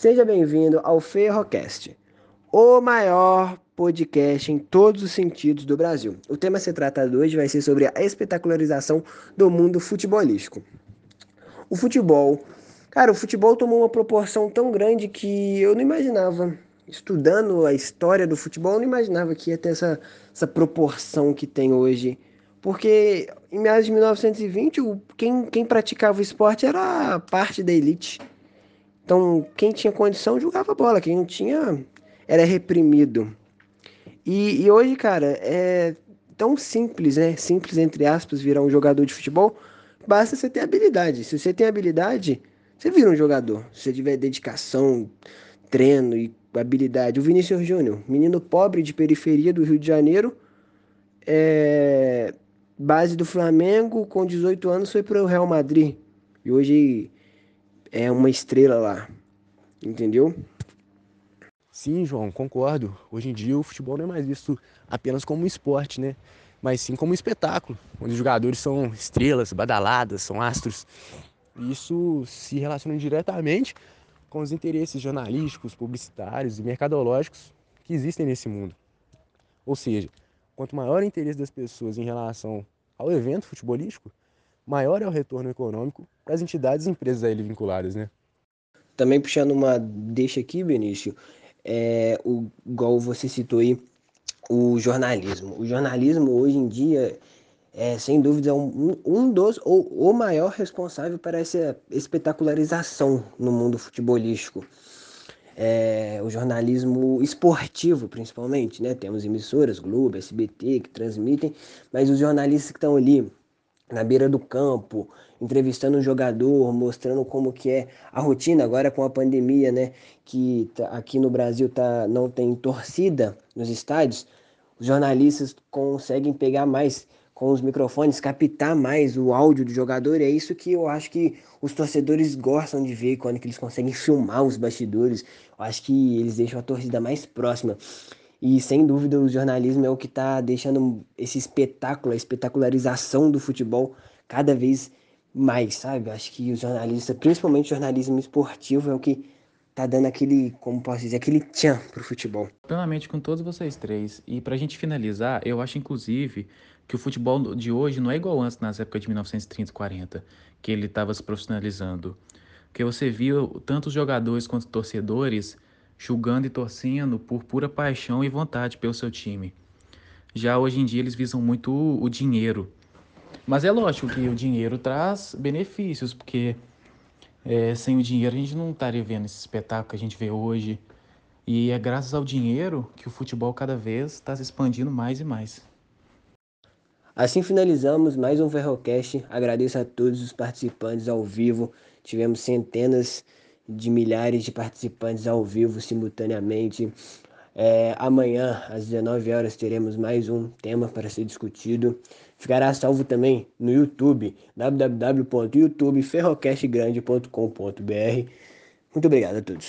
Seja bem-vindo ao Ferrocast, o maior podcast em todos os sentidos do Brasil. O tema a ser tratado hoje vai ser sobre a espetacularização do mundo futebolístico. O futebol, cara, o futebol tomou uma proporção tão grande que eu não imaginava. Estudando a história do futebol, eu não imaginava que ia ter essa, essa proporção que tem hoje. Porque em meados de 1920, quem, quem praticava o esporte era parte da elite. Então, quem tinha condição jogava bola, quem não tinha era reprimido. E, e, hoje, cara, é tão simples, né? Simples, entre aspas, virar um jogador de futebol. Basta você ter habilidade. Se você tem habilidade, você vira um jogador. Se você tiver dedicação, treino e habilidade. O Vinícius Júnior, menino pobre de periferia do Rio de Janeiro, é... base do Flamengo, com 18 anos foi para o Real Madrid. E hoje é uma estrela lá. Entendeu? Sim, João, concordo. Hoje em dia o futebol não é mais visto apenas como um esporte, né? Mas sim como um espetáculo, onde os jogadores são estrelas, badaladas, são astros. E isso se relaciona diretamente com os interesses jornalísticos, publicitários e mercadológicos que existem nesse mundo. Ou seja, quanto maior o interesse das pessoas em relação ao evento futebolístico, maior é o retorno econômico para as entidades e empresas a ele vinculadas, né? Também puxando uma deixa aqui, Benício, é, o, igual você citou aí, o jornalismo. O jornalismo hoje em dia é sem dúvida um, um dos ou o maior responsável para essa espetacularização no mundo futebolístico. É, o jornalismo esportivo, principalmente, né? Temos emissoras, Globo, SBT, que transmitem, mas os jornalistas que estão ali na beira do campo, entrevistando um jogador, mostrando como que é a rotina agora com a pandemia, né? Que tá, aqui no Brasil tá, não tem torcida nos estádios, os jornalistas conseguem pegar mais com os microfones, captar mais o áudio do jogador. E é isso que eu acho que os torcedores gostam de ver quando que eles conseguem filmar os bastidores. Eu acho que eles deixam a torcida mais próxima. E sem dúvida o jornalismo é o que está deixando esse espetáculo, a espetacularização do futebol cada vez mais, sabe? Acho que o jornalista, principalmente o jornalismo esportivo, é o que tá dando aquele, como posso dizer, aquele tchan pro futebol. Plenamente com todos vocês três. E pra gente finalizar, eu acho inclusive que o futebol de hoje não é igual antes, nas épocas de 1930 e 40, que ele estava se profissionalizando. Porque você viu tanto os jogadores quanto os torcedores julgando e torcendo por pura paixão e vontade pelo seu time. Já hoje em dia eles visam muito o dinheiro. Mas é lógico que o dinheiro traz benefícios, porque é, sem o dinheiro a gente não estaria vendo esse espetáculo que a gente vê hoje. E é graças ao dinheiro que o futebol cada vez está se expandindo mais e mais. Assim finalizamos mais um Ferrocast. Agradeço a todos os participantes ao vivo. Tivemos centenas de milhares de participantes ao vivo simultaneamente. É, amanhã, às 19 horas, teremos mais um tema para ser discutido. Ficará salvo também no YouTube, www.youtubeferrocastgrande.com.br. Muito obrigado a todos.